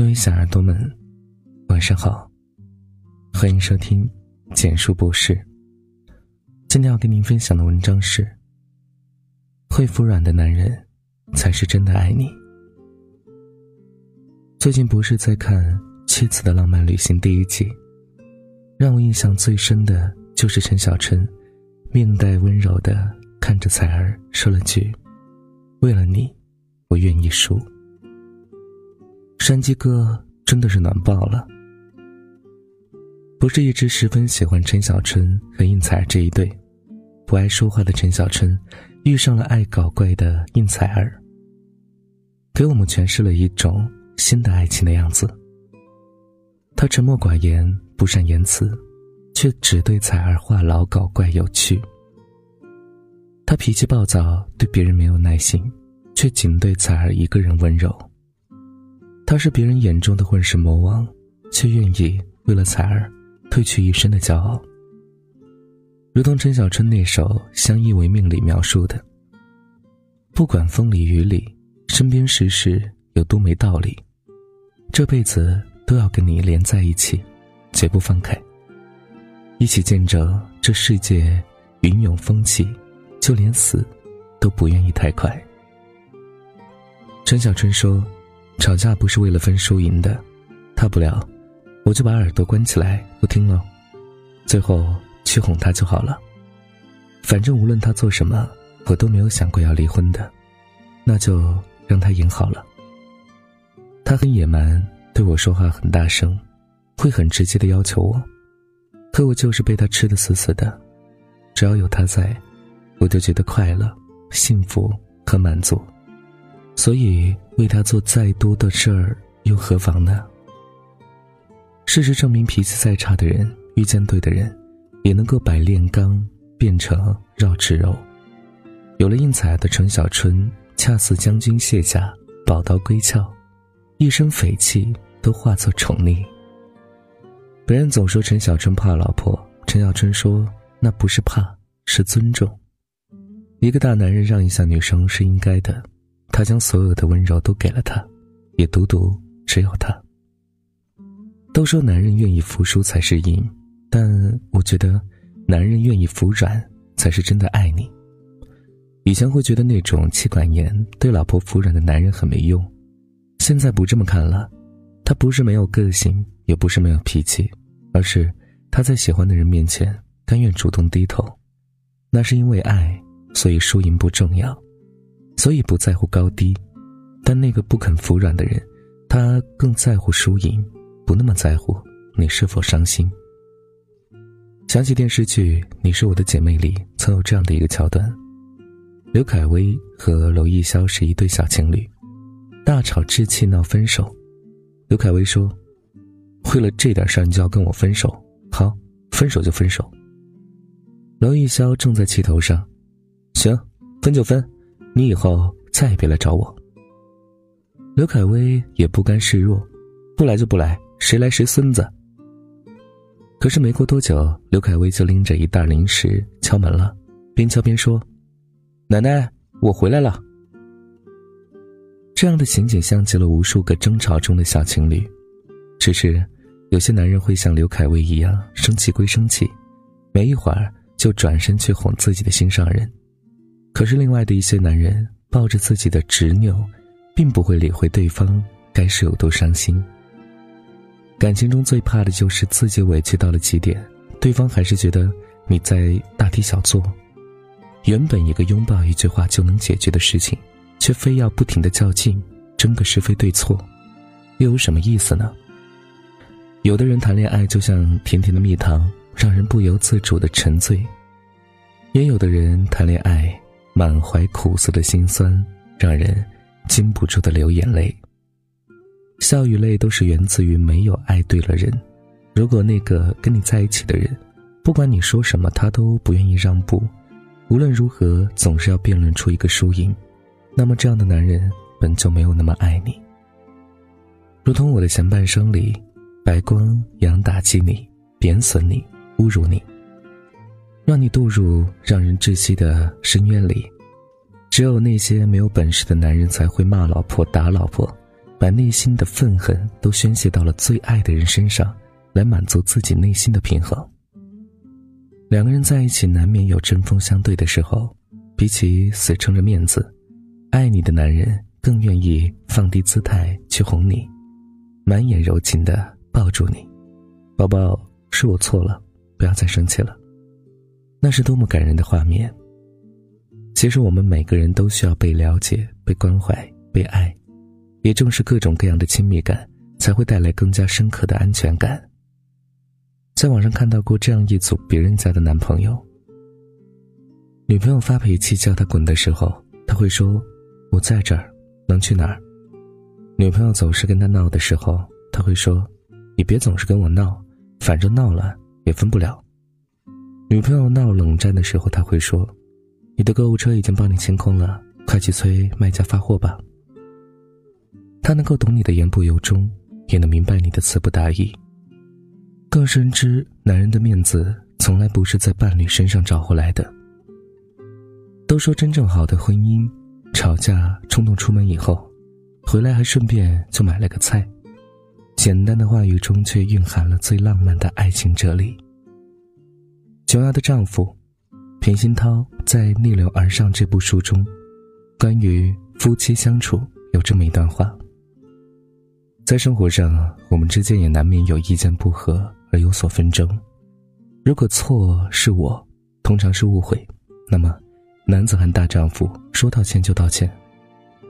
各位小耳朵们，晚上好，欢迎收听简述博士。今天要跟您分享的文章是：会服软的男人，才是真的爱你。最近不是在看《妻子的浪漫旅行》第一季，让我印象最深的就是陈小春，面带温柔的看着彩儿说了句：“为了你，我愿意输。”山鸡哥真的是暖爆了。不是一直十分喜欢陈小春和应采儿这一对，不爱说话的陈小春遇上了爱搞怪的应采儿，给我们诠释了一种新的爱情的样子。他沉默寡言，不善言辞，却只对采儿话痨搞怪有趣。他脾气暴躁，对别人没有耐心，却仅对采儿一个人温柔。他是别人眼中的混世魔王，却愿意为了彩儿褪去一身的骄傲。如同陈小春那首《相依为命》里描述的：“不管风里雨里，身边时时有多没道理，这辈子都要跟你连在一起，绝不放开。一起见证这世界云涌风起，就连死都不愿意太快。”陈小春说。吵架不是为了分输赢的，大不了我就把耳朵关起来不听了，最后去哄他就好了。反正无论他做什么，我都没有想过要离婚的，那就让他赢好了。他很野蛮，对我说话很大声，会很直接的要求我，可我就是被他吃的死死的。只要有他在，我就觉得快乐、幸福和满足。所以，为他做再多的事儿又何妨呢？事实证明，脾气再差的人，遇见对的人，也能够百炼钢变成绕指柔。有了应采儿的陈小春，恰似将军卸甲，宝刀归鞘，一身匪气都化作宠溺。别人总说陈小春怕老婆，陈小春说那不是怕，是尊重。一个大男人让一下女生是应该的。他将所有的温柔都给了她，也独独只有他。都说男人愿意服输才是赢，但我觉得，男人愿意服软才是真的爱你。以前会觉得那种妻管严、对老婆服软的男人很没用，现在不这么看了。他不是没有个性，也不是没有脾气，而是他在喜欢的人面前甘愿主动低头，那是因为爱，所以输赢不重要。所以不在乎高低，但那个不肯服软的人，他更在乎输赢，不那么在乎你是否伤心。想起电视剧《你是我的姐妹》里曾有这样的一个桥段：刘恺威和娄艺潇是一对小情侣，大吵置气闹分手。刘恺威说：“为了这点事儿你就要跟我分手？好，分手就分手。”娄艺潇正在气头上：“行，分就分。”你以后再也别来找我。刘恺威也不甘示弱，不来就不来，谁来谁孙子。可是没过多久，刘恺威就拎着一袋零食敲门了，边敲边说：“奶奶，我回来了。”这样的情景像极了无数个争吵中的小情侣，只是有些男人会像刘恺威一样，生气归生气，没一会儿就转身去哄自己的心上人。可是，另外的一些男人抱着自己的执拗，并不会理会对方该是有多伤心。感情中最怕的就是自己委屈到了极点，对方还是觉得你在大题小做。原本一个拥抱、一句话就能解决的事情，却非要不停的较劲，争个是非对错，又有什么意思呢？有的人谈恋爱就像甜甜的蜜糖，让人不由自主的沉醉；也有的人谈恋爱。满怀苦涩的心酸，让人禁不住的流眼泪。笑与泪都是源自于没有爱对了人。如果那个跟你在一起的人，不管你说什么，他都不愿意让步，无论如何总是要辩论出一个输赢，那么这样的男人本就没有那么爱你。如同我的前半生里，白光一样打击你、贬损你、侮辱你。让你堕入让人窒息的深渊里，只有那些没有本事的男人才会骂老婆、打老婆，把内心的愤恨都宣泄到了最爱的人身上，来满足自己内心的平衡。两个人在一起，难免有针锋相对的时候，比起死撑着面子，爱你的男人更愿意放低姿态去哄你，满眼柔情的抱住你，宝宝，是我错了，不要再生气了。那是多么感人的画面。其实我们每个人都需要被了解、被关怀、被爱，也正是各种各样的亲密感，才会带来更加深刻的安全感。在网上看到过这样一组别人家的男朋友，女朋友发脾气叫他滚的时候，他会说：“我在这儿，能去哪儿？”女朋友总是跟他闹的时候，他会说：“你别总是跟我闹，反正闹了也分不了。”女朋友闹冷战的时候，他会说。你的购物车已经帮你清空了，快去催卖家发货吧。他能够懂你的言不由衷，也能明白你的词不达意，更深知男人的面子从来不是在伴侣身上找回来的。都说真正好的婚姻，吵架冲动出门以后，回来还顺便就买了个菜，简单的话语中却蕴含了最浪漫的爱情哲理。琼瑶的丈夫。平鑫涛在《逆流而上》这部书中，关于夫妻相处有这么一段话：在生活上，我们之间也难免有意见不合而有所纷争。如果错是我，通常是误会，那么男子汉大丈夫说道歉就道歉。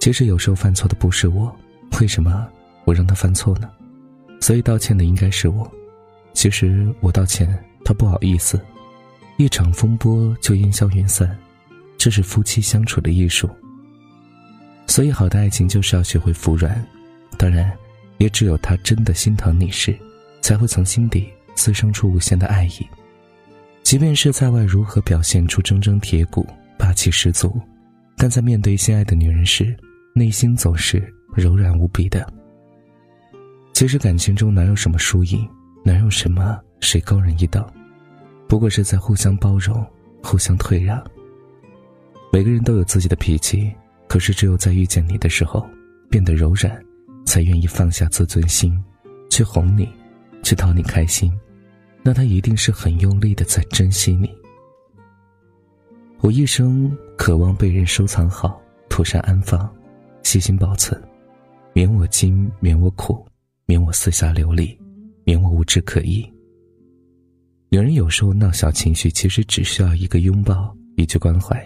其实有时候犯错的不是我，为什么我让他犯错呢？所以道歉的应该是我。其实我道歉，他不好意思。一场风波就烟消云散，这是夫妻相处的艺术。所以，好的爱情就是要学会服软。当然，也只有他真的心疼你时，才会从心底滋生出无限的爱意。即便是在外如何表现出铮铮铁骨、霸气十足，但在面对心爱的女人时，内心总是柔软无比的。其实，感情中哪有什么输赢，哪有什么谁高人一等。不过是在互相包容、互相退让。每个人都有自己的脾气，可是只有在遇见你的时候，变得柔软，才愿意放下自尊心，去哄你，去讨你开心。那他一定是很用力的在珍惜你。我一生渴望被人收藏好，妥善安放，细心保存，免我惊，免我苦，免我四下流离，免我无枝可依。女人有时候闹小情绪，其实只需要一个拥抱，一句关怀。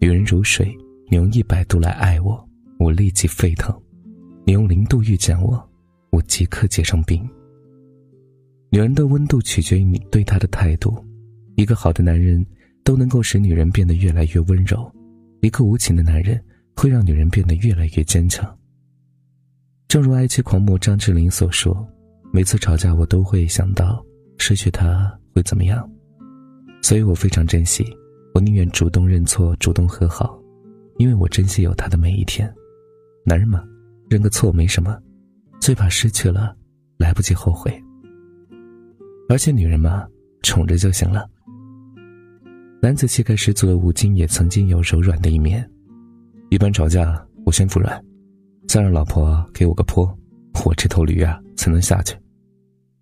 女人如水，你用一百度来爱我，我立即沸腾；你用零度遇见我，我即刻结成冰。女人的温度取决于你对她的态度。一个好的男人，都能够使女人变得越来越温柔；一个无情的男人，会让女人变得越来越坚强。正如爱妻狂魔张智霖所说：“每次吵架，我都会想到。”失去他会怎么样？所以我非常珍惜，我宁愿主动认错，主动和好，因为我珍惜有他的每一天。男人嘛，认个错没什么，最怕失去了，来不及后悔。而且女人嘛，宠着就行了。男子气概十足的吴京也曾经有柔软的一面，一般吵架我先服软，再让老婆给我个坡，我这头驴啊才能下去。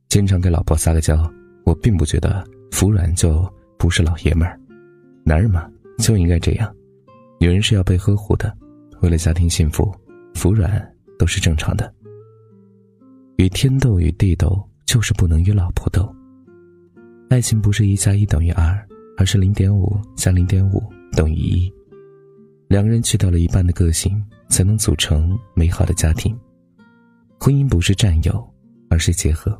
经常给老婆撒个娇，我并不觉得服软就不是老爷们儿。男人嘛，就应该这样。女人是要被呵护的，为了家庭幸福，服软都是正常的。与天斗与地斗，就是不能与老婆斗。爱情不是一加一等于二，而是零点五加零点五等于一。两个人去掉了一半的个性，才能组成美好的家庭。婚姻不是占有，而是结合。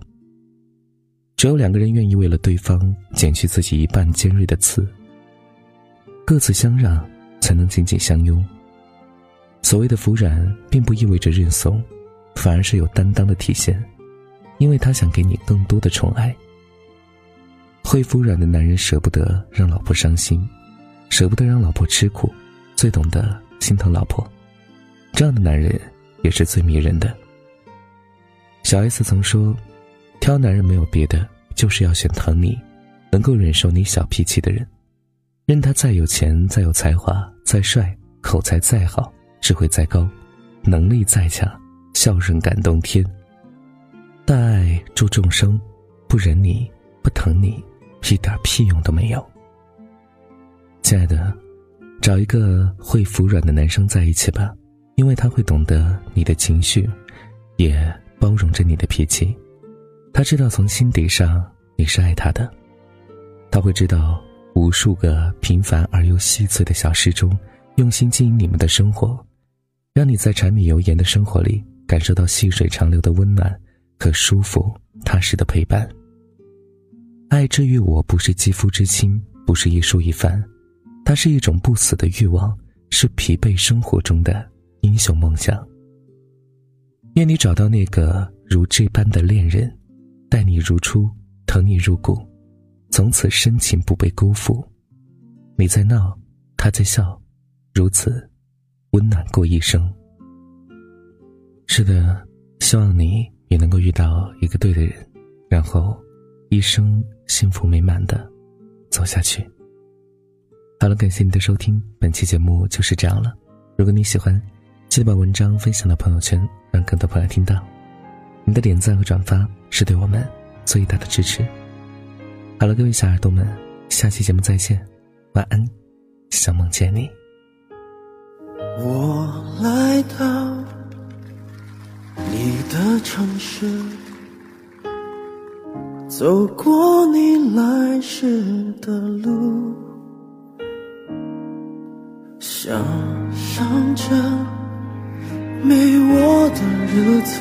只有两个人愿意为了对方剪去自己一半尖锐的刺，各自相让，才能紧紧相拥。所谓的服软，并不意味着认怂，反而是有担当的体现，因为他想给你更多的宠爱。会服软的男人舍不得让老婆伤心，舍不得让老婆吃苦，最懂得心疼老婆。这样的男人也是最迷人的。小 S 曾说。挑男人没有别的，就是要选疼你，能够忍受你小脾气的人。任他再有钱、再有才华、再帅、口才再好、智慧再高，能力再强，孝顺感动天。大爱助众生，不忍你，不疼你，一点屁用都没有。亲爱的，找一个会服软的男生在一起吧，因为他会懂得你的情绪，也包容着你的脾气。他知道从心底上你是爱他的，他会知道无数个平凡而又细碎的小事中，用心经营你们的生活，让你在柴米油盐的生活里感受到细水长流的温暖和舒服踏实的陪伴。爱之于我不是肌肤之亲，不是一蔬一饭，它是一种不死的欲望，是疲惫生活中的英雄梦想。愿你找到那个如这般的恋人。待你如初，疼你入骨，从此深情不被辜负。你在闹，他在笑，如此温暖过一生。是的，希望你也能够遇到一个对的人，然后一生幸福美满的走下去。好了，感谢你的收听，本期节目就是这样了。如果你喜欢，记得把文章分享到朋友圈，让更多朋友听到。你的点赞和转发。是对我们最大的支持。好了，各位小耳朵们，下期节目再见，晚安，想梦见你。我来到你的城市，走过你来时的路，想象着没我的日子。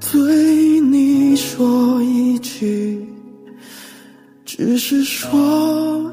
对你说一句，只是说